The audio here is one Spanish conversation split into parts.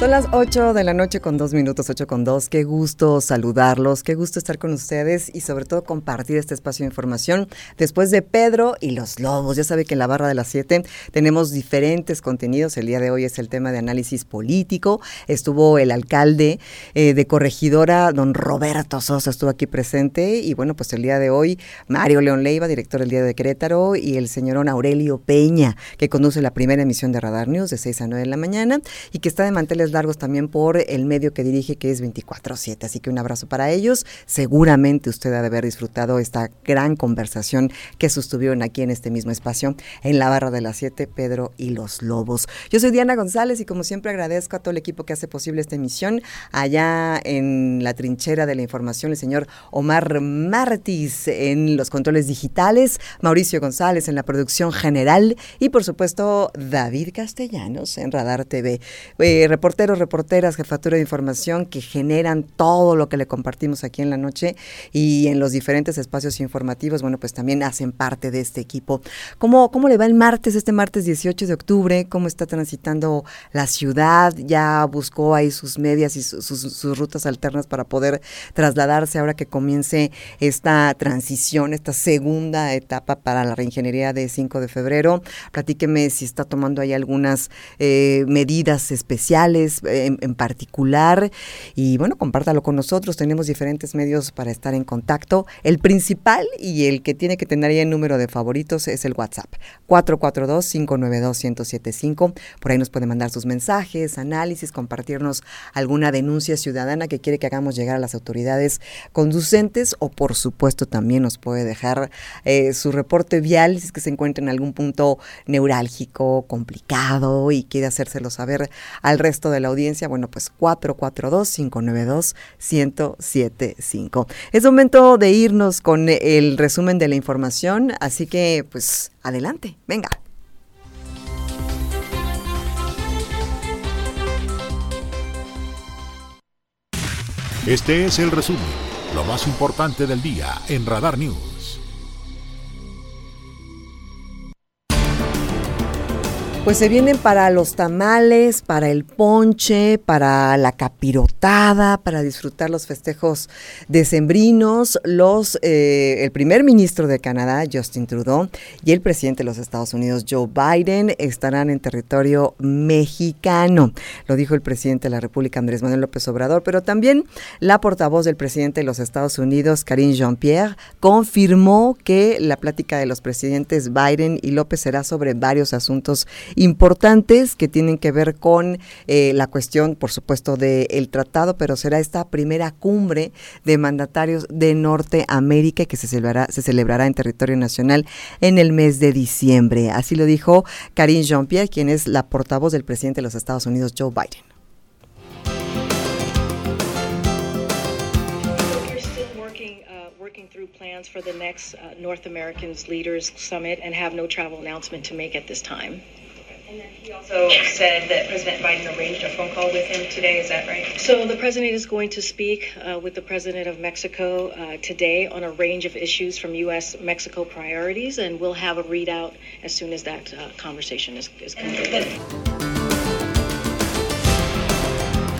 Son las 8 de la noche con dos minutos, 8 con 2. Qué gusto saludarlos, qué gusto estar con ustedes y sobre todo compartir este espacio de información. Después de Pedro y los lobos, ya sabe que en la barra de las 7 tenemos diferentes contenidos. El día de hoy es el tema de análisis político. Estuvo el alcalde eh, de Corregidora, don Roberto Sosa, estuvo aquí presente. Y bueno, pues el día de hoy, Mario León Leiva, director del Día de Querétaro, y el señor Aurelio Peña, que conduce la primera emisión de Radar News de 6 a 9 de la mañana y que está de manteles largos también por el medio que dirige que es 24/7. Así que un abrazo para ellos. Seguramente usted ha de haber disfrutado esta gran conversación que sostuvieron aquí en este mismo espacio en la barra de las 7, Pedro y los Lobos. Yo soy Diana González y como siempre agradezco a todo el equipo que hace posible esta emisión. Allá en la trinchera de la información, el señor Omar Martis en los controles digitales, Mauricio González en la producción general y por supuesto David Castellanos en Radar TV. Eh, reporteros, reporteras, jefatura de información que generan todo lo que le compartimos aquí en la noche y en los diferentes espacios informativos, bueno, pues también hacen parte de este equipo. ¿Cómo, cómo le va el martes, este martes 18 de octubre? ¿Cómo está transitando la ciudad? ¿Ya buscó ahí sus medias y sus, rutas alternas para poder trasladarse ahora que comience esta transición, esta segunda etapa para la reingeniería de 5 de febrero? Platíqueme si está tomando ahí algunas eh, medidas especiales en, en, particular y bueno, compártalo con nosotros. Tenemos diferentes medios para estar en contacto. El principal y el que tiene que tener ahí el número de favoritos es el WhatsApp 442-592-1075. Por ahí nos puede mandar sus mensajes, análisis, compartirnos alguna denuncia ciudadana que quiere que hagamos llegar a las autoridades conducentes o por supuesto también nos puede dejar eh, su reporte vial si es que se encuentra en algún punto neurálgico, complicado y quiere hacérselo saber al resto de la audiencia. Bueno, pues 442-592-1075. Es momento de irnos con el resumen de la información, así que pues adelante, venga. Este es el resumen, lo más importante del día en Radar News. Pues se vienen para los tamales, para el ponche, para la capirotada, para disfrutar los festejos decembrinos. Los, eh, el primer ministro de Canadá, Justin Trudeau, y el presidente de los Estados Unidos, Joe Biden, estarán en territorio mexicano. Lo dijo el presidente de la República, Andrés Manuel López Obrador, pero también la portavoz del presidente de los Estados Unidos, Karine Jean-Pierre, confirmó que la plática de los presidentes Biden y López será sobre varios asuntos importantes que tienen que ver con eh, la cuestión, por supuesto, del tratado, pero será esta primera cumbre de mandatarios de Norteamérica que se celebrará, se celebrará en territorio nacional en el mes de diciembre. Así lo dijo Karine Jean-Pierre, quien es la portavoz del presidente de los Estados Unidos, Joe Biden. through plans for the next uh, North American Leaders Summit and have no travel announcement to make at this time. And then he also said that President Biden arranged a phone call with him today. Is that right? So the president is going to speak uh, with the president of Mexico uh, today on a range of issues from U.S. Mexico priorities, and we'll have a readout as soon as that uh, conversation is, is completed.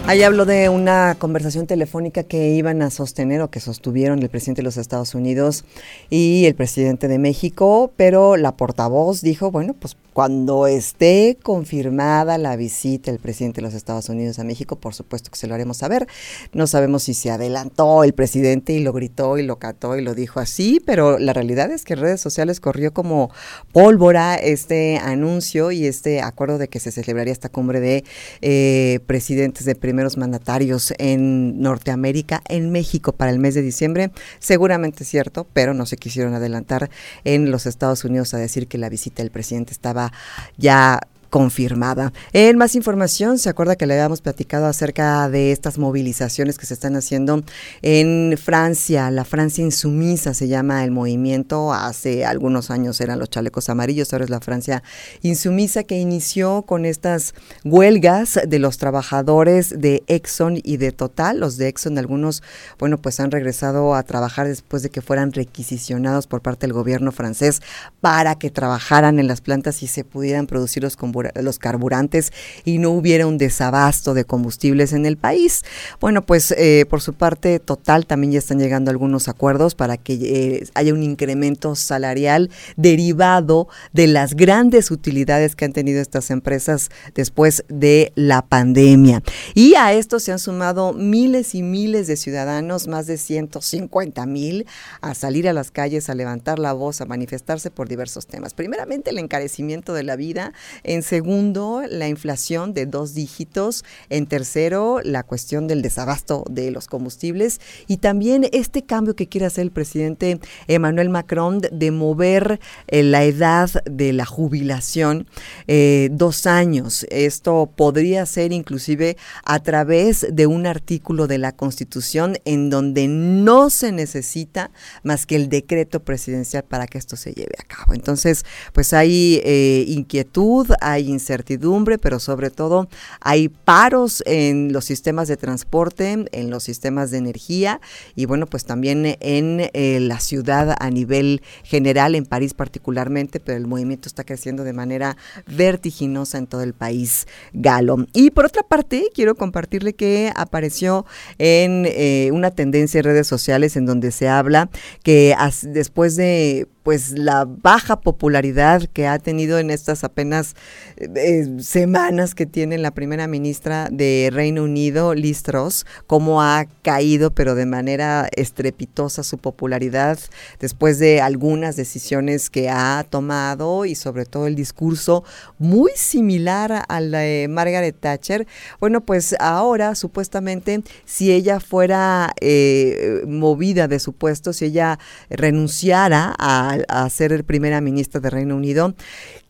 Ahí habló de una conversación telefónica que iban a sostener o que sostuvieron el presidente de los Estados Unidos y el presidente de México, pero la portavoz dijo, bueno, pues cuando esté confirmada la visita del presidente de los Estados Unidos a México, por supuesto que se lo haremos saber. No sabemos si se adelantó el presidente y lo gritó y lo cató y lo dijo así, pero la realidad es que en redes sociales corrió como pólvora este anuncio y este acuerdo de que se celebraría esta cumbre de eh, presidentes de primeros mandatarios en Norteamérica, en México para el mes de diciembre. Seguramente es cierto, pero no se quisieron adelantar en los Estados Unidos a decir que la visita del presidente estaba ya confirmada. En más información, se acuerda que le habíamos platicado acerca de estas movilizaciones que se están haciendo en Francia. La Francia insumisa se llama el movimiento. Hace algunos años eran los chalecos amarillos, ahora es la Francia insumisa que inició con estas huelgas de los trabajadores de Exxon y de Total. Los de Exxon, algunos, bueno, pues han regresado a trabajar después de que fueran requisicionados por parte del gobierno francés para que trabajaran en las plantas y se pudieran producir los combustibles los carburantes y no hubiera un desabasto de combustibles en el país. Bueno, pues eh, por su parte, Total también ya están llegando algunos acuerdos para que eh, haya un incremento salarial derivado de las grandes utilidades que han tenido estas empresas después de la pandemia. Y a esto se han sumado miles y miles de ciudadanos, más de 150 mil, a salir a las calles, a levantar la voz, a manifestarse por diversos temas. Primeramente, el encarecimiento de la vida. En segundo, la inflación de dos dígitos. En tercero, la cuestión del desabasto de los combustibles. Y también este cambio que quiere hacer el presidente Emmanuel Macron de mover eh, la edad de la jubilación eh, dos años. Esto podría ser inclusive a través de un artículo de la Constitución en donde no se necesita más que el decreto presidencial para que esto se lleve a cabo. Entonces, pues hay eh, inquietud, hay incertidumbre, pero sobre todo hay paros en los sistemas de transporte, en los sistemas de energía y bueno, pues también en eh, la ciudad a nivel general, en París particularmente, pero el movimiento está creciendo de manera vertiginosa en todo el país galo. Y por otra parte, quiero compartirle que apareció en eh, una tendencia en redes sociales en donde se habla que después de pues la baja popularidad que ha tenido en estas apenas eh, semanas que tiene la primera ministra de Reino Unido, Liz Truss, cómo ha caído pero de manera estrepitosa su popularidad después de algunas decisiones que ha tomado y sobre todo el discurso muy similar al de Margaret Thatcher. Bueno, pues ahora supuestamente si ella fuera eh, movida de su puesto, si ella renunciara a a, ser primera ministra de Reino Unido.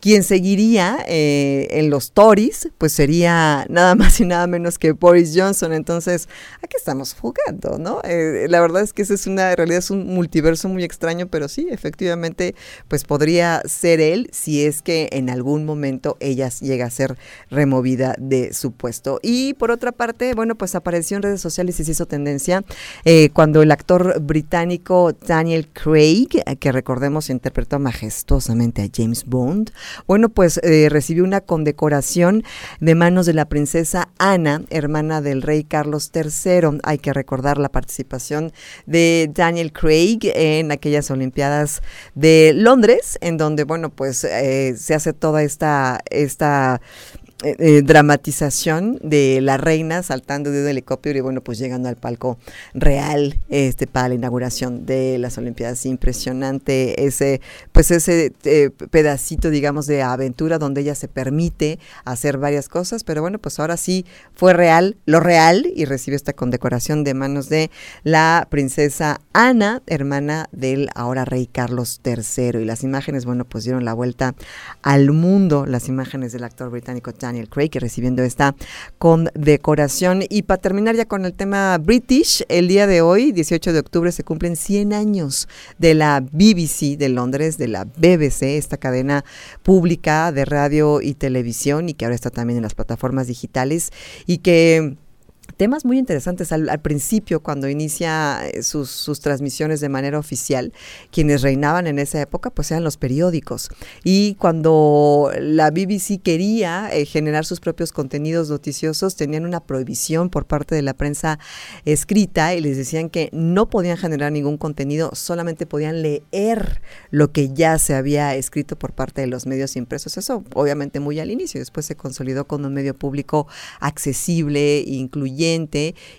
Quien seguiría eh, en los Tories, pues sería nada más y nada menos que Boris Johnson. Entonces, aquí estamos jugando, ¿no? Eh, la verdad es que esa es una, realidad es un multiverso muy extraño, pero sí, efectivamente, pues podría ser él si es que en algún momento ella llega a ser removida de su puesto. Y por otra parte, bueno, pues apareció en redes sociales y se hizo tendencia eh, cuando el actor británico Daniel Craig, que recordemos interpretó majestuosamente a James Bond, bueno, pues eh, recibió una condecoración de manos de la princesa Ana, hermana del rey Carlos III. Hay que recordar la participación de Daniel Craig en aquellas Olimpiadas de Londres, en donde, bueno, pues eh, se hace toda esta, esta eh, eh, dramatización de la reina saltando de un helicóptero y bueno, pues llegando al palco real este para la inauguración de las Olimpiadas. Impresionante ese, pues ese eh, pedacito, digamos, de aventura donde ella se permite hacer varias cosas, pero bueno, pues ahora sí fue real, lo real, y recibe esta condecoración de manos de la princesa Ana, hermana del ahora rey Carlos III. Y las imágenes, bueno, pues dieron la vuelta al mundo, las imágenes del actor británico Daniel Craig recibiendo esta condecoración. Y para terminar ya con el tema British, el día de hoy, 18 de octubre, se cumplen 100 años de la BBC de Londres, de la BBC, esta cadena pública de radio y televisión y que ahora está también en las plataformas digitales y que temas muy interesantes al, principio, cuando inicia eh, sus, transmisiones de manera oficial, quienes reinaban en esa época, pues eran los periódicos. Y cuando la BBC quería eh, generar sus propios contenidos noticiosos, tenían una prohibición por parte de la prensa escrita y les decían que no podían generar ningún contenido, solamente podían leer lo que ya se había escrito por parte de los medios impresos. Eso obviamente muy al inicio, después se consolidó con un medio público accesible, incluyente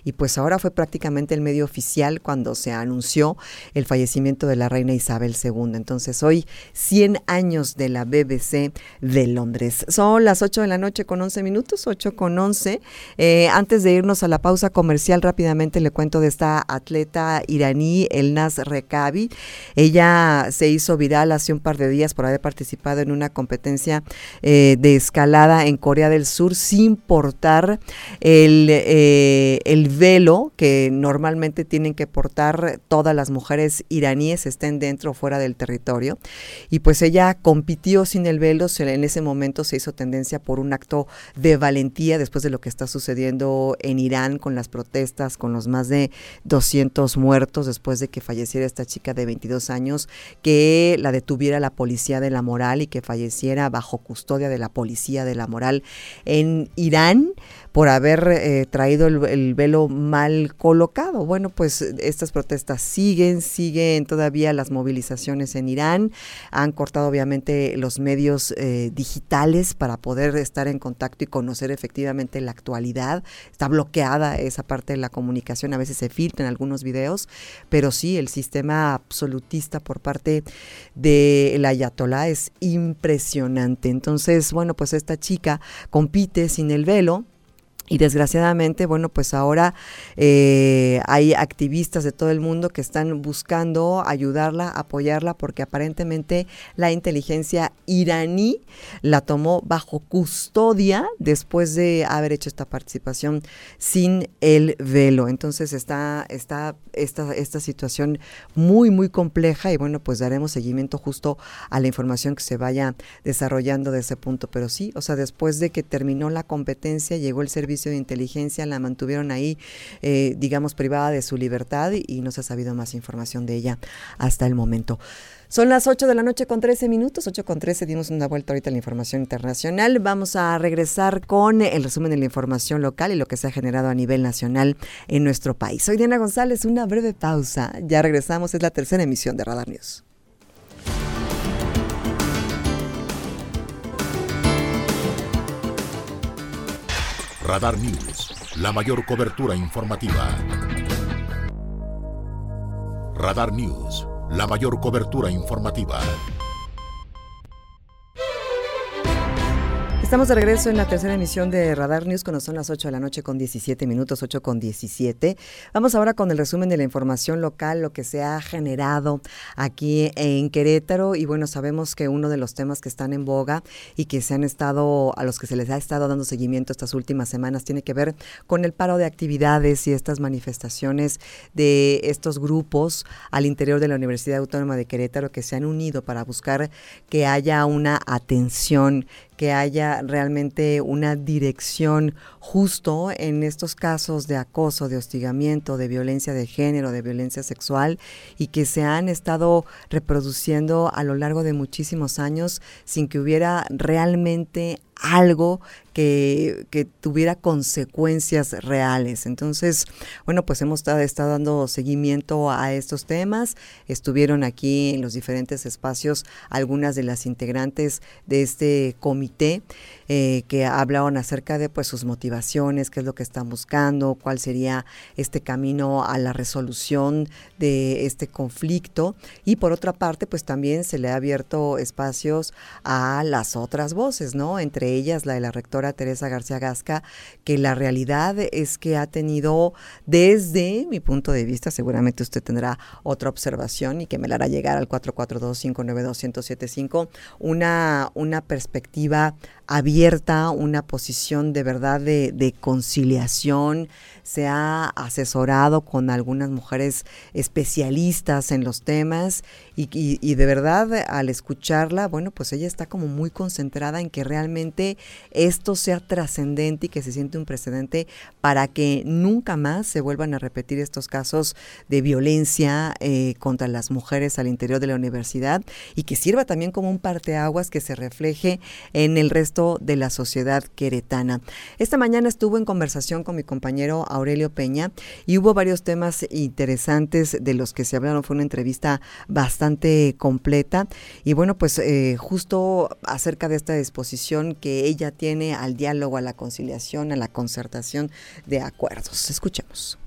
y pues ahora fue prácticamente el medio oficial cuando se anunció el fallecimiento de la reina Isabel II. Entonces hoy 100 años de la BBC de Londres. Son las 8 de la noche con 11 minutos, 8 con 11. Eh, antes de irnos a la pausa comercial rápidamente le cuento de esta atleta iraní, Elnaz Rekabi. Ella se hizo viral hace un par de días por haber participado en una competencia eh, de escalada en Corea del Sur sin portar el... Eh, de el velo que normalmente tienen que portar todas las mujeres iraníes estén dentro o fuera del territorio. Y pues ella compitió sin el velo en ese momento se hizo tendencia por un acto de valentía después de lo que está sucediendo en Irán con las protestas con los más de 200 muertos después de que falleciera esta chica de 22 años que la detuviera la policía de la moral y que falleciera bajo custodia de la policía de la moral en Irán por haber eh, traído el, velo mal colocado. Bueno, pues estas protestas siguen, siguen todavía las movilizaciones en Irán. Han cortado obviamente los medios eh, digitales para poder estar en contacto y conocer efectivamente la actualidad. Está bloqueada esa parte de la comunicación, a veces se filtran algunos videos, pero sí, el sistema absolutista por parte del ayatolá es impresionante. Entonces, bueno, pues esta chica compite sin el velo y desgraciadamente, bueno, pues ahora eh, hay activistas de todo el mundo que están buscando ayudarla, apoyarla, porque aparentemente la inteligencia iraní la tomó bajo custodia después de haber hecho esta participación sin el velo. Entonces está, está esta, esta situación muy, muy compleja y bueno, pues daremos seguimiento justo a la información que se vaya desarrollando de ese punto. Pero sí, o sea, después de que terminó la competencia, llegó el servicio de inteligencia, la mantuvieron ahí, eh, digamos, privada de su libertad y, no se ha sabido más información de ella hasta el momento. Son las 8 de la noche con 13 minutos, 8 con 13, dimos una vuelta ahorita a la información internacional. Vamos a regresar con el resumen de la información local y lo que se ha generado a nivel nacional en nuestro país. Soy Diana González, una breve pausa. Ya regresamos, es la tercera emisión de Radar News. Radar News, la mayor cobertura informativa. Radar News, la mayor cobertura informativa. Estamos de regreso en la tercera emisión de Radar News cuando son las 8 de la noche con 17 minutos, 8 con 17. Vamos ahora con el resumen de la información local, lo que se ha generado aquí en Querétaro y bueno, sabemos que uno de los temas que están en boga y que se han estado, a los que se les ha estado dando seguimiento estas últimas semanas tiene que ver con el paro de actividades y estas manifestaciones de estos grupos al interior de la Universidad Autónoma de Querétaro que se han unido para buscar que haya una atención que haya realmente una dirección justo en estos casos de acoso, de hostigamiento, de violencia de género, de violencia sexual y que se han estado reproduciendo a lo largo de muchísimos años sin que hubiera realmente algo que, tuviera consecuencias reales. Entonces, bueno, pues hemos estado, dando seguimiento a estos temas. Estuvieron aquí en los diferentes espacios algunas de las integrantes de este comité eh, que hablaban acerca de pues sus motivaciones, qué es lo que están buscando, cuál sería este camino a la resolución de este conflicto. Y por otra parte, pues también se le ha abierto espacios a las otras voces, ¿no? Entre ellas la de la rectora Teresa García Gasca, que la realidad es que ha tenido desde mi punto de vista, seguramente usted tendrá otra observación y que me la hará llegar al 442-592-1075, una, una perspectiva abierta, una posición de verdad de, de conciliación, se ha asesorado con algunas mujeres especialistas en los temas y, de verdad al escucharla, bueno, pues ella está como muy concentrada en que realmente esto sea trascendente y que se siente un precedente para que nunca más se vuelvan a repetir estos casos de violencia eh, contra las mujeres al interior de la universidad y que sirva también como un parteaguas que se refleje en el resto de la sociedad queretana. Esta mañana estuvo en conversación con mi compañero Aurelio Peña y hubo varios temas interesantes de los que se hablaron. Fue una entrevista bastante completa y bueno, pues eh, justo acerca de esta disposición que ella tiene al diálogo, a la conciliación, a la concertación de acuerdos. Escuchemos.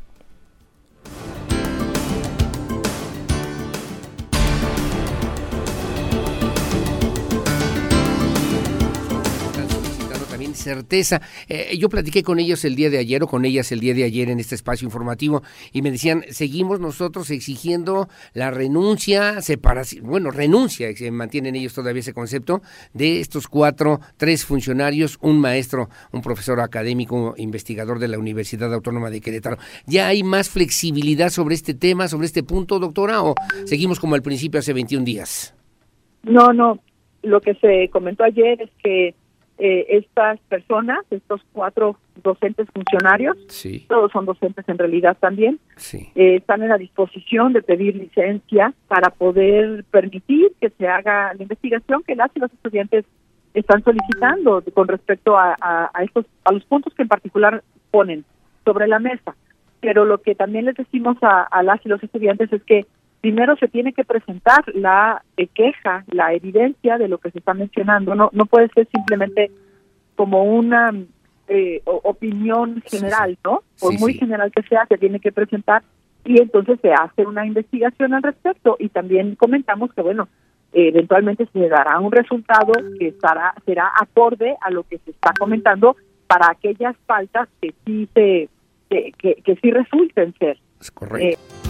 Certeza. Eh, yo platiqué con ellos el día de ayer o con ellas el día de ayer en este espacio informativo y me decían, seguimos nosotros exigiendo la renuncia, separación, bueno, renuncia, se mantienen ellos todavía ese concepto, de estos cuatro, tres funcionarios, un maestro, un profesor académico, investigador de la Universidad Autónoma de Querétaro. ¿Ya hay más flexibilidad sobre este tema, sobre este punto, doctora, o seguimos como al principio hace 21 días? No, no. Lo que se comentó ayer es que eh, estas personas, estos cuatro docentes funcionarios, todos son docentes en realidad también, eh, están en la disposición de pedir licencia para poder permitir que se haga la investigación que las y los estudiantes están solicitando con respecto a, estos a los puntos que en particular ponen sobre la mesa. Pero lo que también les decimos a, a las y los estudiantes es que primero se tiene que presentar la eh, queja, la evidencia de lo que se está mencionando. No, no puede ser simplemente como una eh, opinión general, ¿no? Por muy general que sea, se tiene que presentar y entonces se hace una investigación al respecto y también comentamos que, bueno, eventualmente se dará un resultado que estará, será acorde a lo que se está comentando para aquellas faltas que sí se que, que, sí resulten ser. Es correcto. Eh,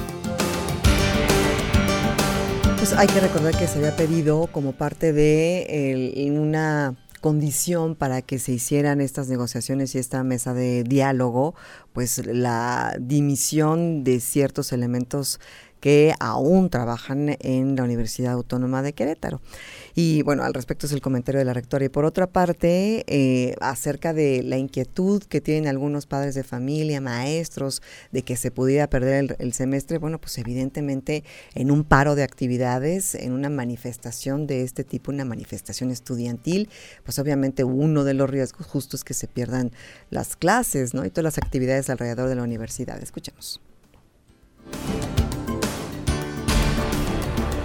pues hay que recordar que se había pedido como parte de una condición para que se hicieran estas negociaciones y esta mesa de diálogo, pues la dimisión de ciertos elementos que aún trabajan en la Universidad Autónoma de Querétaro. Y bueno, al respecto es el comentario de la rectora. Y por otra parte, eh, acerca de la inquietud que tienen algunos padres de familia, maestros, de que se pudiera perder el, semestre, bueno, pues evidentemente en un paro de actividades, en una manifestación de este tipo, una manifestación estudiantil, pues obviamente uno de los riesgos justos es que se pierdan las clases, ¿no? Y todas las actividades alrededor de la universidad. Escuchemos.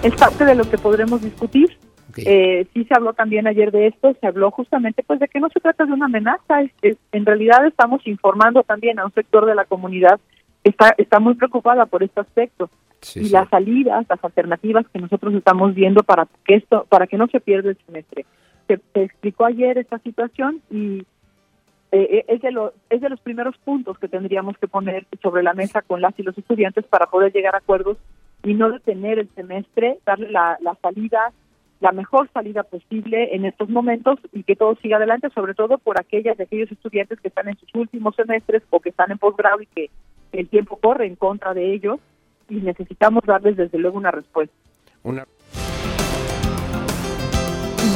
es parte de lo que podremos discutir. Eh, sí se habló también ayer de esto, se habló justamente pues de que no se trata de una amenaza, es, en realidad estamos informando también a un sector de la comunidad que está, está muy preocupada por este aspecto. Y las salidas, las alternativas que nosotros estamos viendo para que esto, para que no se pierda el semestre. Se, explicó ayer esta situación y eh, eh, es, de los, es de los primeros puntos que tendríamos que poner sobre la mesa con las y los estudiantes para poder llegar a acuerdos y no detener el semestre, darle la, salida, la mejor salida posible en estos momentos y que todo siga adelante, sobre todo por aquellas de aquellos estudiantes que están en sus últimos semestres o que están en posgrado y que el tiempo corre en contra de ellos y necesitamos darles desde luego una respuesta. Una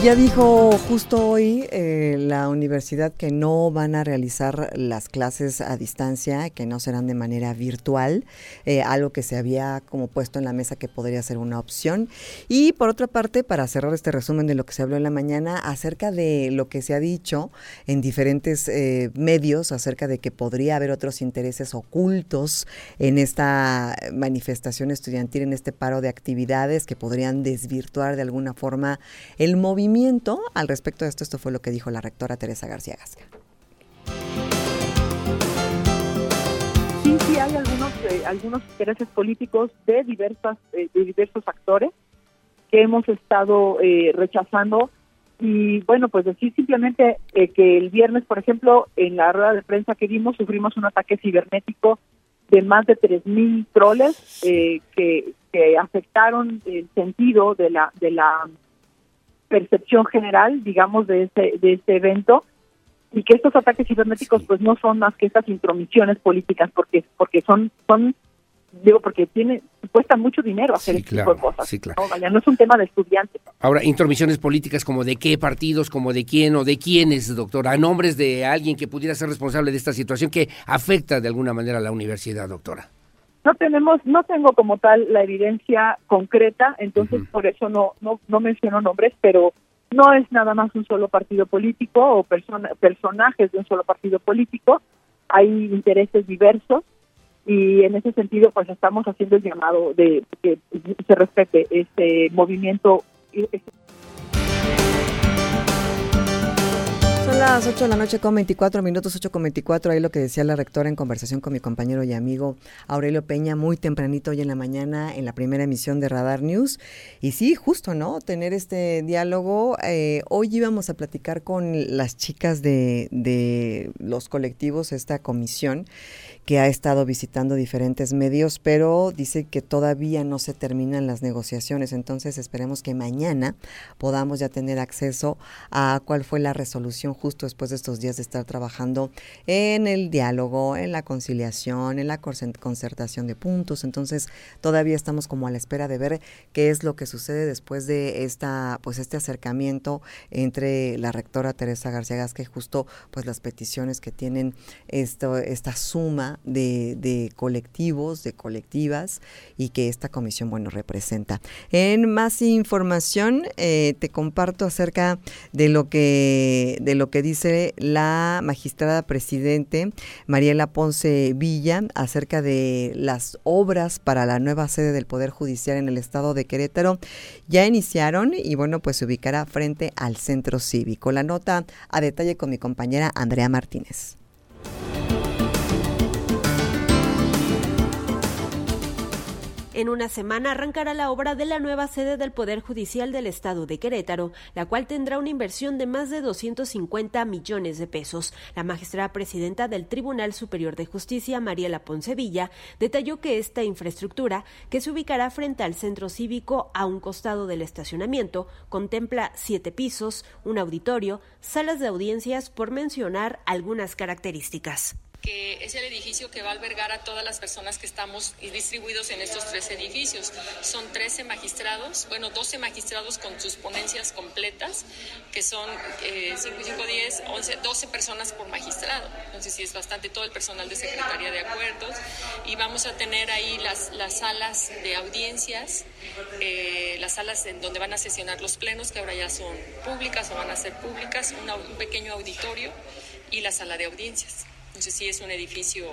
ya dijo justo hoy eh, la universidad que no van a realizar las clases a distancia, que no serán de manera virtual, eh, algo que se había como puesto en la mesa que podría ser una opción. Y por otra parte, para cerrar este resumen de lo que se habló en la mañana, acerca de lo que se ha dicho en diferentes eh, medios, acerca de que podría haber otros intereses ocultos en esta manifestación estudiantil, en este paro de actividades que podrían desvirtuar de alguna forma el movimiento al respecto de esto. Esto fue lo que dijo la rectora Teresa García Gasca. Sí, sí, hay algunos, eh, algunos intereses políticos de, diversas, eh, de diversos actores que hemos estado eh, rechazando. Y bueno, pues decir simplemente que el viernes, por ejemplo, en la rueda de prensa que vimos, sufrimos un ataque cibernético de más de 3.000 troles que, que afectaron el sentido de la, de la percepción general, digamos, de este, de este evento y que estos ataques cibernéticos pues no son más que estas intromisiones políticas porque porque son son digo porque tiene cuesta mucho dinero hacer este tipo de cosas ¿no? ¿no? es un tema de estudiantes ahora intromisiones políticas como de qué partidos como de quién o de quiénes doctora a nombres de alguien que pudiera ser responsable de esta situación que afecta de alguna manera a la universidad doctora no tenemos, no tengo como tal la evidencia concreta, entonces por eso no, no, no menciono nombres, pero no es nada más un solo partido político o persona, personajes de un solo partido político, hay intereses diversos y en ese sentido pues estamos haciendo el llamado de que se respete este movimiento. Las 8 de la noche con 24 minutos, 8 con 24, ahí lo que decía la rectora en conversación con mi compañero y amigo Aurelio Peña, muy tempranito hoy en la mañana en la primera emisión de Radar News. Y sí, justo, ¿no? Tener este diálogo. Eh, hoy íbamos a platicar con las chicas de los colectivos, esta comisión que ha estado visitando diferentes medios, pero dice que todavía no se terminan las negociaciones. Entonces esperemos que mañana podamos ya tener acceso a cuál fue la resolución justo después de estos días de estar trabajando en el diálogo, en la conciliación, en la concertación de puntos. Entonces todavía estamos como a la espera de ver qué es lo que sucede después de esta, pues este acercamiento entre la rectora Teresa García Gasque, justo pues las peticiones que tienen esto, esta suma de, colectivos, de colectivas y que esta comisión, bueno, representa. En más información, eh, te comparto acerca de lo que de lo que dice la magistrada presidente Mariela Ponce Villa acerca de las obras para la nueva sede del Poder Judicial en el estado de Querétaro. Ya iniciaron y bueno, pues se ubicará frente al centro cívico. La nota a detalle con mi compañera Andrea Martínez. En una semana arrancará la obra de la nueva sede del Poder Judicial del Estado de Querétaro, la cual tendrá una inversión de más de 250 millones de pesos. La magistrada presidenta del Tribunal Superior de Justicia, Mariela Poncevilla, detalló que esta infraestructura, que se ubicará frente al centro cívico a un costado del estacionamiento, contempla siete pisos, un auditorio, salas de audiencias, por mencionar algunas características que es el edificio que va a albergar a todas las personas que estamos distribuidos en estos tres edificios. Son 13 magistrados, bueno, 12 magistrados con sus ponencias completas, que son eh, 5 5, 10, 11, 12 personas por magistrado. Entonces, sí es bastante todo el personal de Secretaría de Acuerdos. Y vamos a tener ahí las, las salas de audiencias, eh, las salas en donde van a sesionar los plenos, que ahora ya son públicas o van a ser públicas, un pequeño auditorio y la sala de audiencias. Entonces sí es un edificio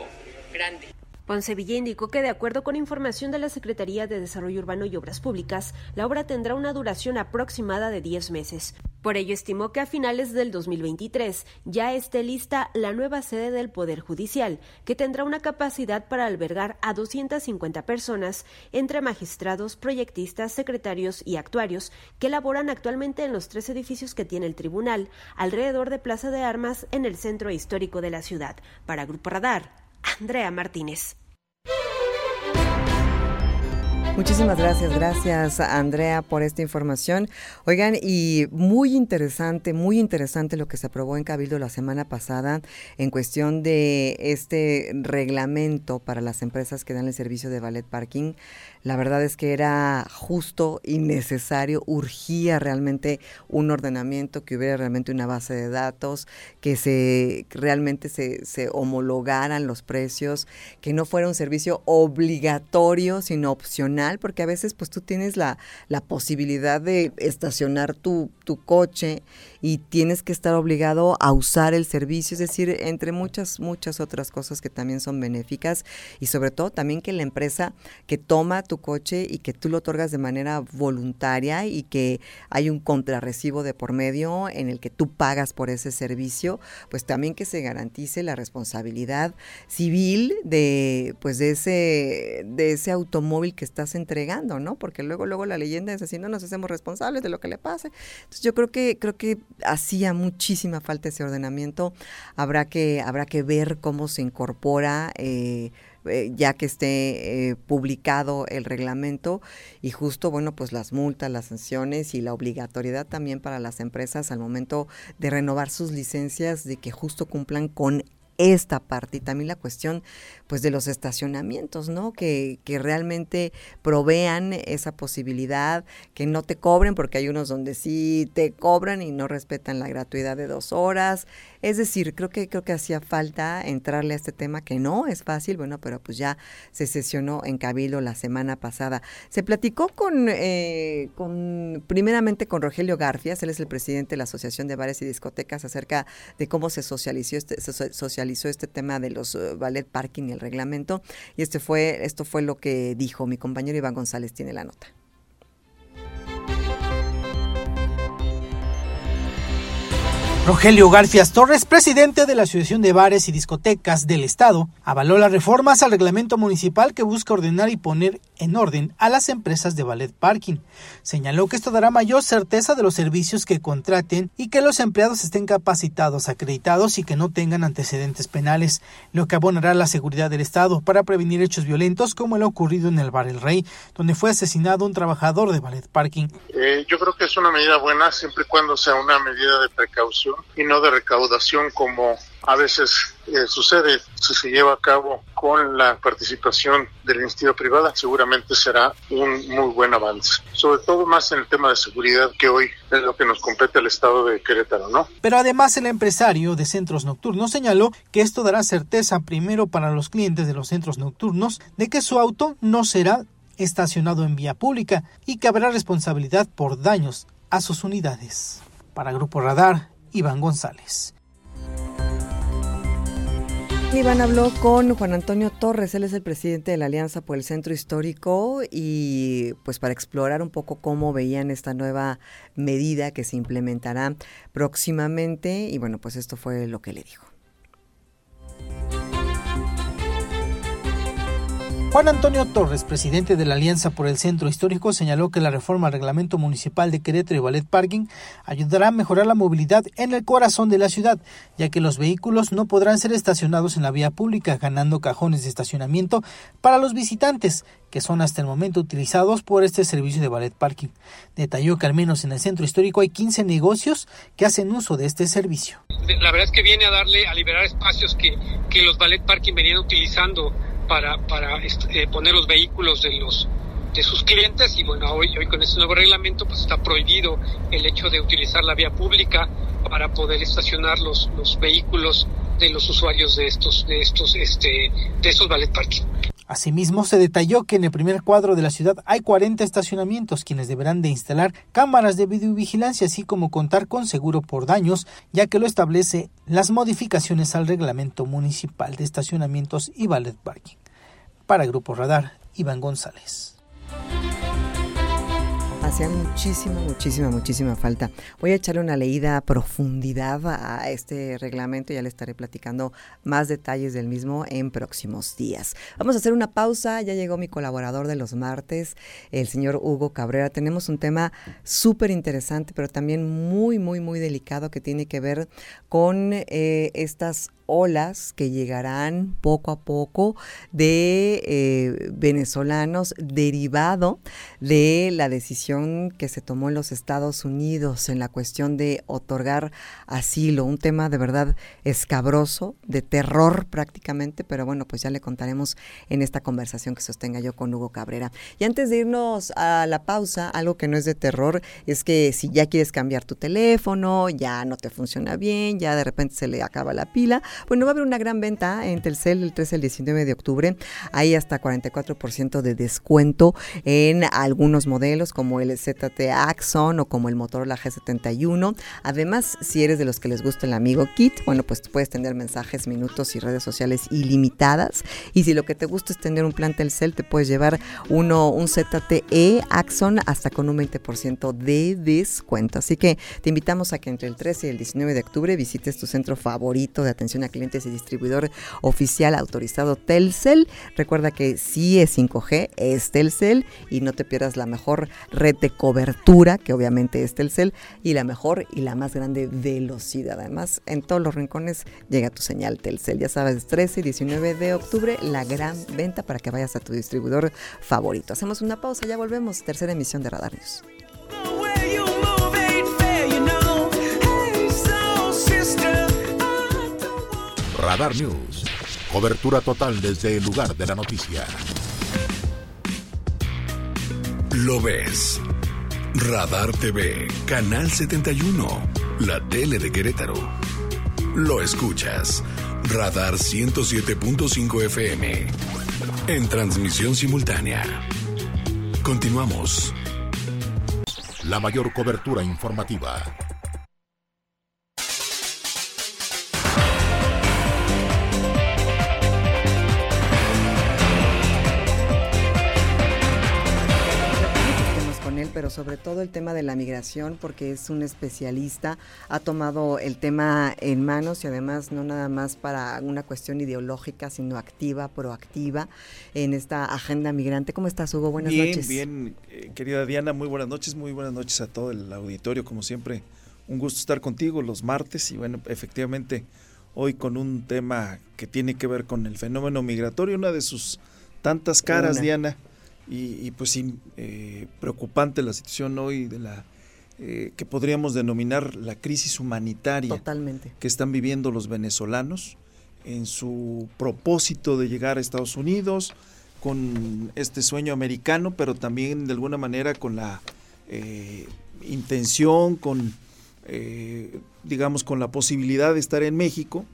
grande. Poncevilla indicó que de acuerdo con información de la Secretaría de Desarrollo Urbano y Obras Públicas, la obra tendrá una duración aproximada de 10 meses. Por ello estimó que a finales del 2023 ya esté lista la nueva sede del Poder Judicial, que tendrá una capacidad para albergar a 250 personas, entre magistrados, proyectistas, secretarios y actuarios, que laboran actualmente en los tres edificios que tiene el tribunal, alrededor de Plaza de Armas en el centro histórico de la ciudad. Para Grupo Radar, Andrea Martínez. Muchísimas gracias, gracias Andrea por esta información. Oigan, y muy interesante, muy interesante lo que se aprobó en Cabildo la semana pasada en cuestión de este reglamento para las empresas que dan el servicio de ballet parking. La verdad es que era justo y necesario, urgía realmente un ordenamiento, que hubiera realmente una base de datos, que se realmente se, se homologaran los precios, que no fuera un servicio obligatorio, sino opcional, porque a veces pues tú tienes la, la posibilidad de estacionar tu, tu coche y tienes que estar obligado a usar el servicio, es decir, entre muchas, muchas otras cosas que también son benéficas y sobre todo también que la empresa que toma tu coche y que tú lo otorgas de manera voluntaria y que hay un contrarrecibo de por medio en el que tú pagas por ese servicio, pues también que se garantice la responsabilidad civil de pues de ese de ese automóvil que estás entregando, ¿no? Porque luego luego la leyenda es así, no nos hacemos responsables de lo que le pase. Entonces yo creo que creo que hacía muchísima falta ese ordenamiento. Habrá que, habrá que ver cómo se incorpora. Eh, eh, ya que esté eh, publicado el reglamento y justo, bueno, pues las multas, las sanciones y la obligatoriedad también para las empresas al momento de renovar sus licencias, de que justo cumplan con esta parte y también la cuestión pues de los estacionamientos, ¿no? Que, que realmente provean esa posibilidad, que no te cobren, porque hay unos donde sí te cobran y no respetan la gratuidad de dos horas. Es decir, creo que creo que hacía falta entrarle a este tema que no es fácil, bueno, pero pues ya se sesionó en Cabildo la semana pasada. Se platicó con, eh, con primeramente con Rogelio Garfias, él es el presidente de la Asociación de Bares y Discotecas, acerca de cómo se socializó este, se socializó este tema de los uh, ballet parking y el reglamento. Y este fue, esto fue lo que dijo mi compañero Iván González, tiene la nota. Rogelio Garfias Torres, presidente de la Asociación de Bares y Discotecas del Estado, avaló las reformas al reglamento municipal que busca ordenar y poner en orden a las empresas de ballet parking. Señaló que esto dará mayor certeza de los servicios que contraten y que los empleados estén capacitados, acreditados y que no tengan antecedentes penales, lo que abonará la seguridad del Estado para prevenir hechos violentos como el ocurrido en el Bar El Rey, donde fue asesinado un trabajador de ballet parking. Eh, yo creo que es una medida buena siempre y cuando sea una medida de precaución y no de recaudación como a veces eh, sucede si se lleva a cabo con la participación de la iniciativa privada, seguramente será un muy buen avance. Sobre todo más en el tema de seguridad que hoy es lo que nos compete al Estado de Querétaro, ¿no? Pero además el empresario de centros nocturnos señaló que esto dará certeza primero para los clientes de los centros nocturnos de que su auto no será estacionado en vía pública y que habrá responsabilidad por daños a sus unidades. Para Grupo Radar, Iván González. Iván habló con Juan Antonio Torres, él es el presidente de la Alianza por el Centro Histórico y pues para explorar un poco cómo veían esta nueva medida que se implementará próximamente y bueno, pues esto fue lo que le dijo. Juan Antonio Torres, presidente de la Alianza por el Centro Histórico, señaló que la reforma al reglamento municipal de Querétaro y Ballet Parking ayudará a mejorar la movilidad en el corazón de la ciudad, ya que los vehículos no podrán ser estacionados en la vía pública, ganando cajones de estacionamiento para los visitantes, que son hasta el momento utilizados por este servicio de ballet parking. Detalló que al menos en el centro histórico hay 15 negocios que hacen uso de este servicio. La verdad es que viene a darle, a liberar espacios que, que los ballet parking venían utilizando para, para eh, poner los vehículos de los de sus clientes y bueno hoy, hoy con este nuevo reglamento pues está prohibido el hecho de utilizar la vía pública para poder estacionar los, los vehículos de los usuarios de estos de estos este de estos ballet parking. Asimismo, se detalló que en el primer cuadro de la ciudad hay 40 estacionamientos quienes deberán de instalar cámaras de videovigilancia así como contar con seguro por daños, ya que lo establece las modificaciones al reglamento municipal de estacionamientos y ballet parking. Para Grupo Radar, Iván González. Hacía muchísima, muchísima, muchísima falta. Voy a echarle una leída a profundidad a este reglamento y ya le estaré platicando más detalles del mismo en próximos días. Vamos a hacer una pausa. Ya llegó mi colaborador de los martes, el señor Hugo Cabrera. Tenemos un tema súper interesante, pero también muy, muy, muy delicado que tiene que ver con eh, estas olas que llegarán poco a poco de eh, venezolanos derivado de la decisión que se tomó en los Estados Unidos en la cuestión de otorgar asilo, un tema de verdad escabroso, de terror prácticamente, pero bueno, pues ya le contaremos en esta conversación que sostenga yo con Hugo Cabrera. Y antes de irnos a la pausa, algo que no es de terror es que si ya quieres cambiar tu teléfono, ya no te funciona bien, ya de repente se le acaba la pila, bueno, va a haber una gran venta en Telcel el 13 al 19 de octubre. Hay hasta 44% de descuento en algunos modelos como el ZT Axon o como el Motorola G71. Además, si eres de los que les gusta el amigo Kit, bueno, pues puedes tener mensajes, minutos y redes sociales ilimitadas. Y si lo que te gusta es tener un plan Telcel, te puedes llevar uno, un ZTE Axon hasta con un 20% de descuento. Así que te invitamos a que entre el 13 y el 19 de octubre visites tu centro favorito de atención a clientes y distribuidor oficial autorizado Telcel. Recuerda que si es 5G, es Telcel y no te pierdas la mejor red de cobertura, que obviamente es Telcel, y la mejor y la más grande velocidad. Además, en todos los rincones llega tu señal Telcel. Ya sabes, 13 y 19 de octubre, la gran venta para que vayas a tu distribuidor favorito. Hacemos una pausa, ya volvemos. Tercera emisión de Radar News. Radar News. Cobertura total desde el lugar de la noticia. Lo ves. Radar TV, Canal 71, la tele de Querétaro. Lo escuchas. Radar 107.5 FM. En transmisión simultánea. Continuamos. La mayor cobertura informativa sobre todo el tema de la migración, porque es un especialista, ha tomado el tema en manos y además no nada más para una cuestión ideológica, sino activa, proactiva en esta agenda migrante. ¿Cómo estás, Hugo? Buenas noches. Bien, bien, eh, querida Diana, muy buenas noches, muy buenas noches a todo el auditorio, como siempre. Un gusto estar contigo los martes y bueno, efectivamente hoy con un tema que tiene que ver con el fenómeno migratorio, una de sus tantas caras, Diana, y, pues sí, eh, preocupante la situación hoy de la eh, que podríamos denominar la crisis humanitaria Totalmente. que están viviendo los venezolanos en su propósito de llegar a Estados Unidos con este sueño americano, pero también de alguna manera con la eh, intención, con digamos con la posibilidad de estar en México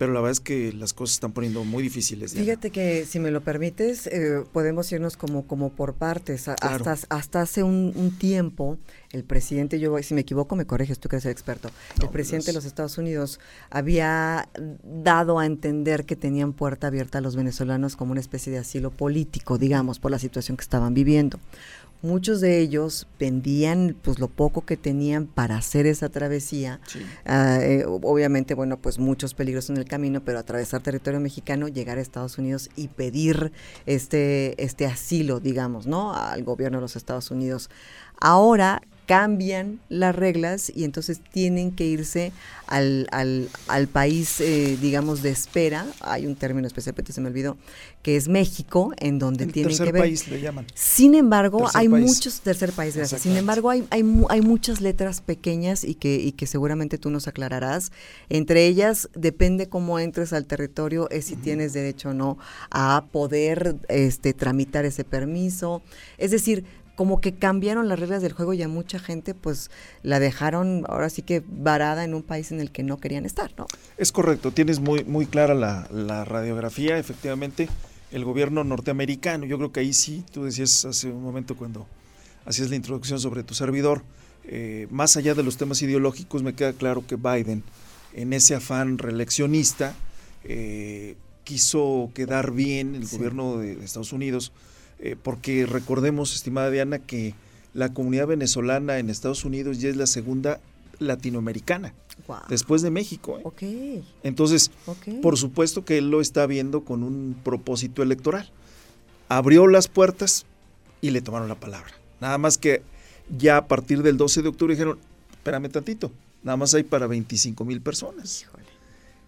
pero la verdad es que las cosas están poniendo muy difíciles. Fíjate que si me lo permites, eh, podemos irnos como, como por partes. Hasta, hasta hace un, tiempo, el presidente, yo si me equivoco me corriges, tú que eres el experto, el presidente de los Estados Unidos había dado a entender que tenían puerta abierta a los venezolanos como una especie de asilo político, digamos, por la situación que estaban viviendo muchos de ellos vendían pues lo poco que tenían para hacer esa travesía. Ah, eh, obviamente, bueno, pues muchos peligros en el camino, pero atravesar territorio mexicano, llegar a Estados Unidos y pedir este, este asilo, digamos, ¿no? Al gobierno de los Estados Unidos. Ahora cambian las reglas y entonces tienen que irse al, al, al país, eh, digamos, de espera. Hay un término especialmente, se me olvidó, que es México, en donde tienen que ver. país le llaman. Sin embargo, hay muchos, tercer país, gracias. Sin embargo, hay, hay, hay muchas letras pequeñas y que, y que seguramente tú nos aclararás. Entre ellas, depende cómo entres al territorio, es si tienes derecho o no a poder este, tramitar ese permiso. Es decir, como que cambiaron las reglas del juego y a mucha gente pues la dejaron ahora sí que varada en un país en el que no querían estar, ¿no? Es correcto, tienes muy, muy clara la, radiografía, efectivamente, el gobierno norteamericano, yo creo que ahí sí, tú decías hace un momento cuando hacías la introducción sobre tu servidor, eh, más allá de los temas ideológicos, me queda claro que Biden, en ese afán reeleccionista, eh, quiso quedar bien el gobierno de Estados Unidos, eh, porque recordemos, estimada Diana, que la comunidad venezolana en Estados Unidos ya es la segunda latinoamericana, después de México. ¿eh? Entonces, por supuesto que él lo está viendo con un propósito electoral. Abrió las puertas y le tomaron la palabra. Nada más que ya a partir del 12 de octubre dijeron, espérame tantito, nada más hay para 25 mil personas.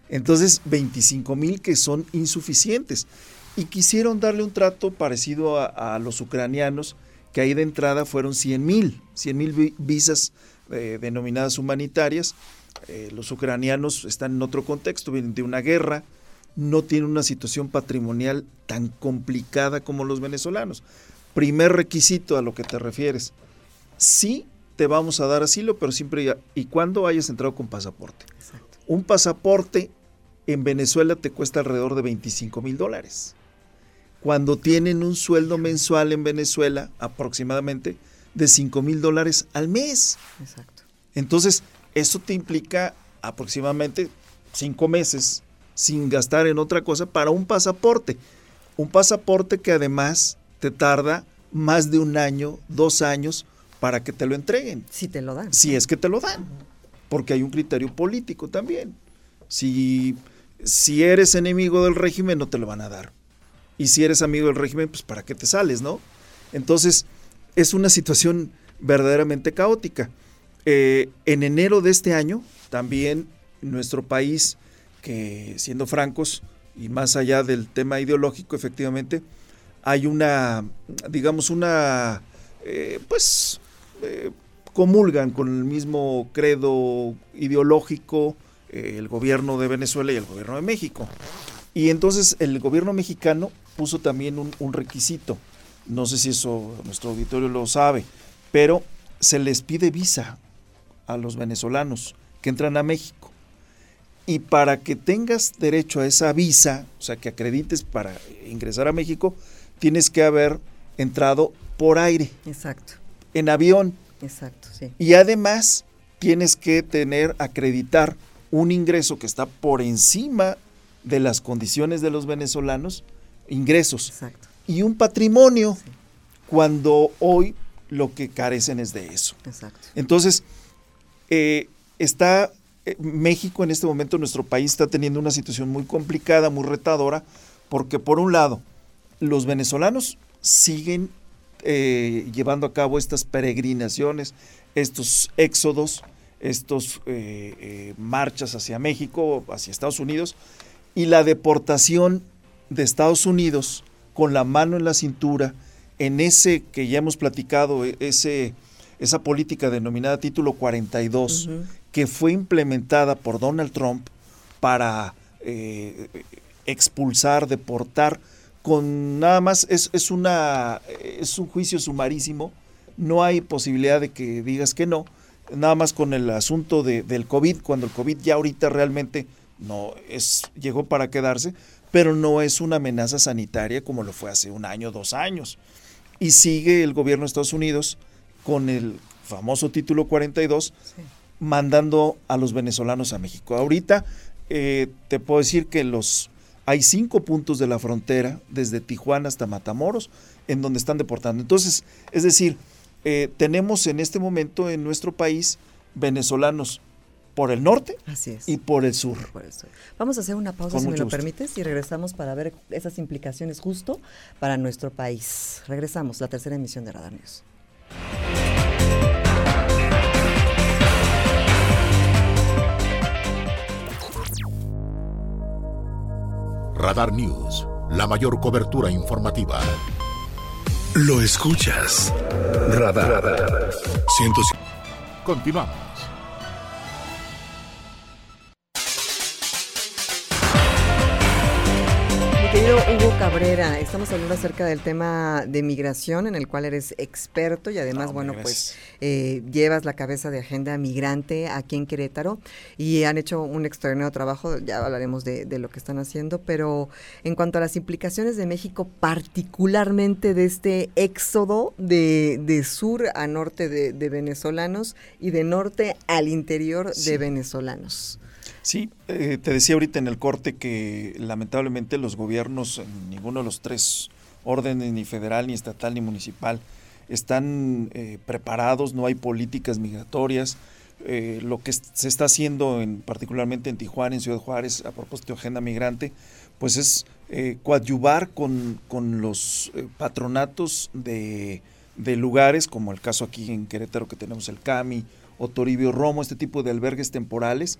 Entonces, 25 mil que son insuficientes y quisieron darle un trato parecido a, los ucranianos, que ahí de entrada fueron 100 mil, 100 mil visas eh, denominadas humanitarias. Eh, los ucranianos están en otro contexto, vienen de una guerra, no tienen una situación patrimonial tan complicada como los venezolanos. Primer requisito a lo que te refieres, sí te vamos a dar asilo, pero siempre y cuando hayas entrado con pasaporte. Un pasaporte en Venezuela te cuesta alrededor de 25 mil dólares cuando tienen un sueldo mensual en Venezuela aproximadamente de 5 mil dólares al mes. Exacto. Entonces, eso te implica aproximadamente cinco meses sin gastar en otra cosa para un pasaporte. Un pasaporte que además te tarda más de un año, dos años para que te lo entreguen. Si te lo dan. Si es que te lo dan. Porque hay un criterio político también. Si, si eres enemigo del régimen, no te lo van a dar y si eres amigo del régimen, pues para qué te sales, ¿no? Entonces, es una situación verdaderamente caótica. Eh, en enero de este año, también nuestro país, que siendo francos y más allá del tema ideológico, efectivamente, hay una, digamos, una, eh, pues, eh, comulgan con el mismo credo ideológico el gobierno de Venezuela y el gobierno de México. Y entonces el gobierno mexicano puso también un, requisito. No sé si eso nuestro auditorio lo sabe, pero se les pide visa a los venezolanos que entran a México. Y para que tengas derecho a esa visa, o sea, que acredites para ingresar a México, tienes que haber entrado por aire. Exacto. En avión. Exacto, sí. Y además tienes que tener, acreditar un ingreso que está por encima de las condiciones de los venezolanos ingresos y un patrimonio cuando hoy lo que carecen es de eso. Exacto. Entonces, eh, está eh, México en este momento, nuestro país está teniendo una situación muy complicada, muy retadora, porque por un lado, los venezolanos siguen eh, llevando a cabo estas peregrinaciones, estos éxodos, estos marchas hacia México, hacia Estados Unidos, y la deportación de Estados Unidos con la mano en la cintura, en ese que ya hemos platicado, e, ese, esa política denominada Título 42, que fue implementada por Donald Trump para eh, expulsar, deportar, con nada más, es, es, una, es un juicio sumarísimo, no hay posibilidad de que digas que no, nada más con el asunto de, del COVID, cuando el COVID ya ahorita realmente no es, llegó para quedarse, pero no es una amenaza sanitaria como lo fue hace un año, dos años. Y sigue el gobierno de Estados Unidos con el famoso título 42, mandando a los venezolanos a México. Ahorita eh, te puedo decir que los hay cinco puntos de la frontera, desde Tijuana hasta Matamoros, en donde están deportando. Entonces, es decir, eh, tenemos en este momento en nuestro país venezolanos por el norte y por el, sur. Vamos a hacer una pausa, si me lo permites, y regresamos para ver esas implicaciones justo para nuestro país. Regresamos, la tercera emisión de Radar News. Radar News, la mayor cobertura informativa. Lo escuchas. Radar. Radar. Continuamos. Querido Hugo Cabrera, estamos hablando acerca del tema de migración en el cual eres experto y además, bueno, pues eh, llevas la cabeza de agenda migrante aquí en Querétaro y han hecho un extraordinario trabajo, ya hablaremos de, lo que están haciendo, pero en cuanto a las implicaciones de México, particularmente de este éxodo de, sur a norte de, venezolanos y de norte al interior de venezolanos. Sí, eh, te decía ahorita en el corte que lamentablemente los gobiernos, en ninguno de los tres órdenes, ni federal, ni estatal, ni municipal, están eh, preparados, no hay políticas migratorias. Eh, lo que se está haciendo, en, particularmente en Tijuana, en Ciudad Juárez, a propósito de agenda migrante, pues es coadyuvar con, con los patronatos de, de, lugares, como el caso aquí en Querétaro que tenemos el CAMI o Toribio Romo, este tipo de albergues temporales,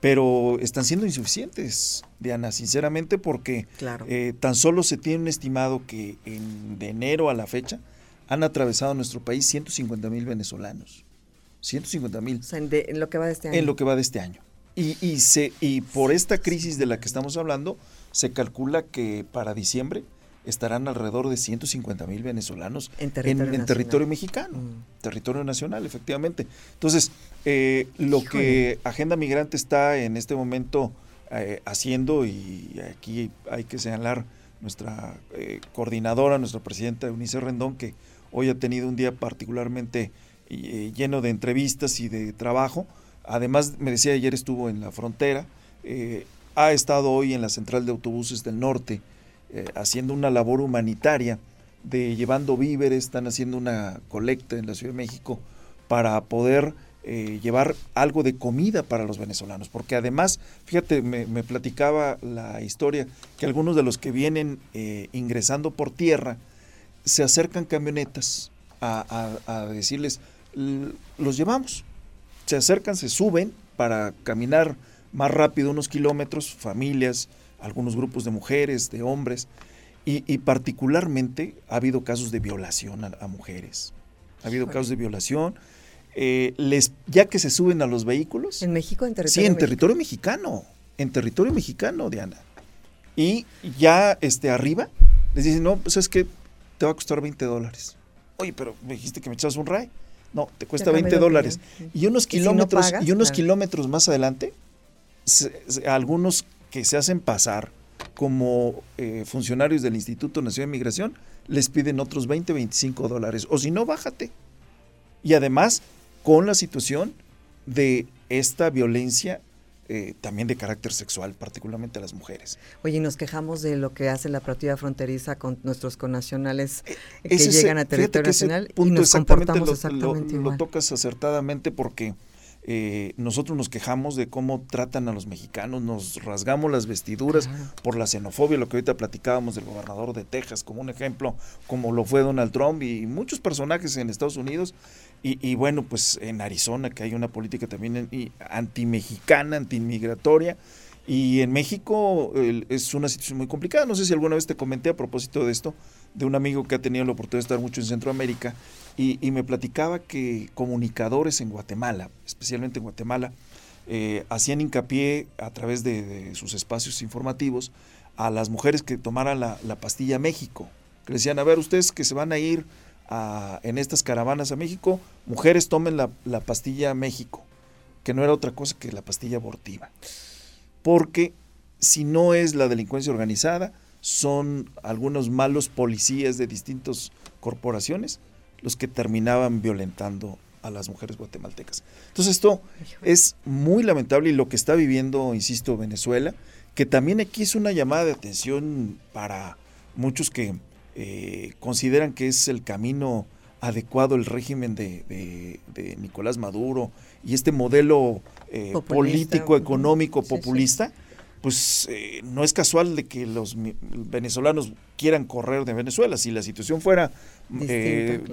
pero están siendo insuficientes, Diana, sinceramente, porque eh, tan solo se tiene un estimado que en, de enero a la fecha han atravesado nuestro país 150 mil venezolanos. 150 mil. en, lo que va de este año. En lo que va de este año. Y, y, se, y por esta crisis de la que estamos hablando, se calcula que para diciembre estarán alrededor de 150 mil venezolanos en territorio, mexicano, mm. territorio nacional, efectivamente. Entonces, eh, lo que Agenda Migrante está en este momento eh, haciendo, y aquí hay que señalar nuestra eh, coordinadora, nuestra presidenta Eunice Rendón, que hoy ha tenido un día particularmente lleno de entrevistas y de trabajo. Además, me decía ayer estuvo en la frontera, ha estado hoy en la central de autobuses del norte, eh, haciendo una labor humanitaria de llevando víveres, están haciendo una colecta en la Ciudad de México para poder eh, llevar algo de comida para los venezolanos, porque además, fíjate, me, platicaba la historia que algunos de los que vienen eh, ingresando por tierra se acercan camionetas a, a decirles, los llevamos, se acercan, se suben para caminar más rápido unos kilómetros, familias, algunos grupos de mujeres, de hombres, y, particularmente ha habido casos de violación a, mujeres. Ha habido casos de violación. Eh, les, ya que se suben a los vehículos. ¿En México? ¿En territorio Sí, en territorio mexicano. En territorio mexicano, Diana. Y ya este, arriba les dicen, no, pues es que te va a costar 20 dólares. Oye, pero me dijiste que me echas un ray. No, te cuesta 20 dólares. Y unos kilómetros, y, unos kilómetros más adelante, algunos que se hacen pasar como eh, funcionarios del Instituto Nacional de Migración, les piden otros 20, 25 dólares. O si no, bájate. Y además, con la situación de esta violencia eh, también de carácter sexual, particularmente a las mujeres. Oye, y nos quejamos de lo que hace la partida fronteriza con nuestros connacionales eh, que llegan a territorio nacional y nos comportamos exactamente lo, lo tocas acertadamente porque eh, nosotros nos quejamos de cómo tratan a los mexicanos, nos rasgamos las vestiduras por la xenofobia, lo que ahorita platicábamos del gobernador de Texas como un ejemplo, como lo fue Donald Trump y muchos personajes en Estados Unidos. Y, bueno, pues en Arizona, que hay una política también anti-mexicana, anti-inmigratoria. Y en México es una situación muy complicada. No sé si alguna vez te comenté a propósito de esto, de un amigo que ha tenido la oportunidad de estar mucho en Centroamérica y, me platicaba que comunicadores en Guatemala, especialmente en Guatemala, eh, hacían hincapié a través de, sus espacios informativos a las mujeres que tomaran la, pastilla México. Que decían, a ver, ustedes que se van a ir en estas caravanas a México, mujeres tomen la, la pastilla México, que no era otra cosa que la pastilla abortiva. Porque si no es la delincuencia organizada, son algunos malos policías de distintas corporaciones los que terminaban violentando a las mujeres guatemaltecas. Entonces esto es muy lamentable y lo que está viviendo, insisto, Venezuela, que también aquí es una llamada de atención para muchos que eh, consideran que es el camino adecuado el régimen de, Nicolás Maduro y este modelo eh, político, económico, populista pues eh, no es casual de que los venezolanos quieran correr de Venezuela. Si la situación fuera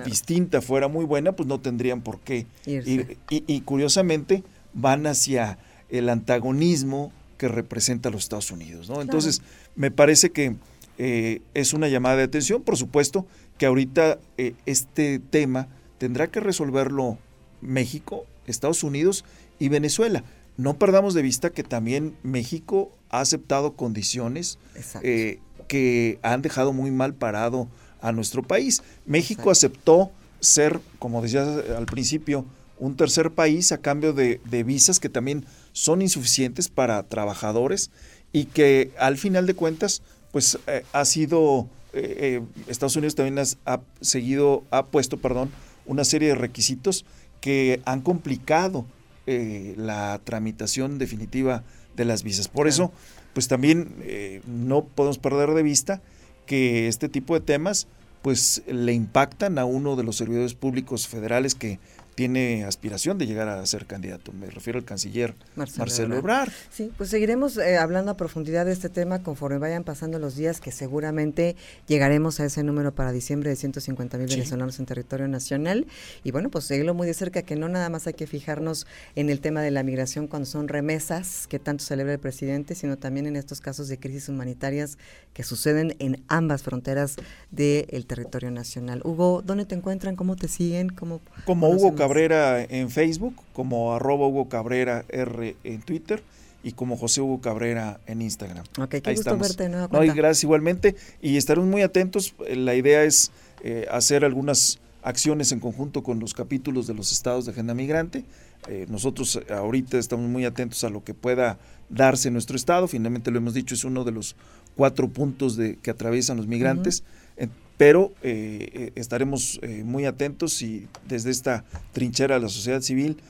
distinta, eh, fuera muy buena, pues no tendrían por qué ir. Y, curiosamente van hacia el antagonismo que representa a los Estados Unidos. ¿no? Entonces, me parece que eh, es una llamada de atención. Por supuesto que ahorita este tema tendrá que resolverlo México, Estados Unidos y Venezuela no perdamos de vista que también México ha aceptado condiciones eh, que han dejado muy mal parado a nuestro país. México aceptó ser, como decías al principio, un tercer país a cambio de, visas que también son insuficientes para trabajadores y que al final de cuentas, pues eh, ha sido, eh, Estados Unidos también ha seguido, ha puesto, perdón, una serie de requisitos que han complicado la tramitación definitiva de las visas. Por eso, pues también eh, no podemos perder de vista que este tipo de temas pues le impactan a uno de los servidores públicos federales que tiene aspiración de llegar a ser candidato. Me refiero al canciller Marcelo, Ebrard. Sí, pues seguiremos eh, hablando a profundidad de este tema conforme vayan pasando los días, que seguramente llegaremos a ese número para diciembre de 150 mil venezolanos en territorio nacional. Y bueno, pues seguirlo muy de cerca, que no nada más hay que fijarnos en el tema de la migración cuando son remesas, que tanto celebra el presidente, sino también en estos casos de crisis humanitarias que suceden en ambas fronteras del territorio nacional. Hugo, ¿dónde te encuentran? ¿Cómo te siguen? ¿Cómo, Como Hugo Cabrera en Facebook, como arroba Hugo Cabrera R en Twitter y como José Hugo Cabrera en Instagram. Ok, qué gusto verte no, gracias igualmente y estaremos muy atentos. La idea es eh, hacer algunas acciones en conjunto con los capítulos de los estados de agenda migrante. Eh, nosotros ahorita estamos muy atentos a lo que pueda darse en nuestro estado. Finalmente lo hemos dicho, es uno de los cuatro puntos de, que atraviesan los migrantes pero eh, eh, estaremos eh, muy atentos y desde esta trinchera de la sociedad civil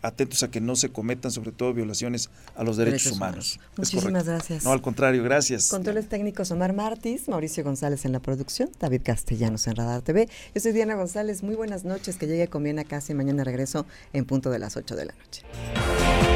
atentos a que no se cometan sobre todo violaciones a los derechos, humanos. Muchísimas gracias. No, al contrario, gracias. Controles técnicos Omar Martis, Mauricio González en la producción, David Castellanos en Radar TV. Yo soy Diana González, muy buenas noches, que llegue con bien a casa y mañana regreso en punto de las 8 de la noche.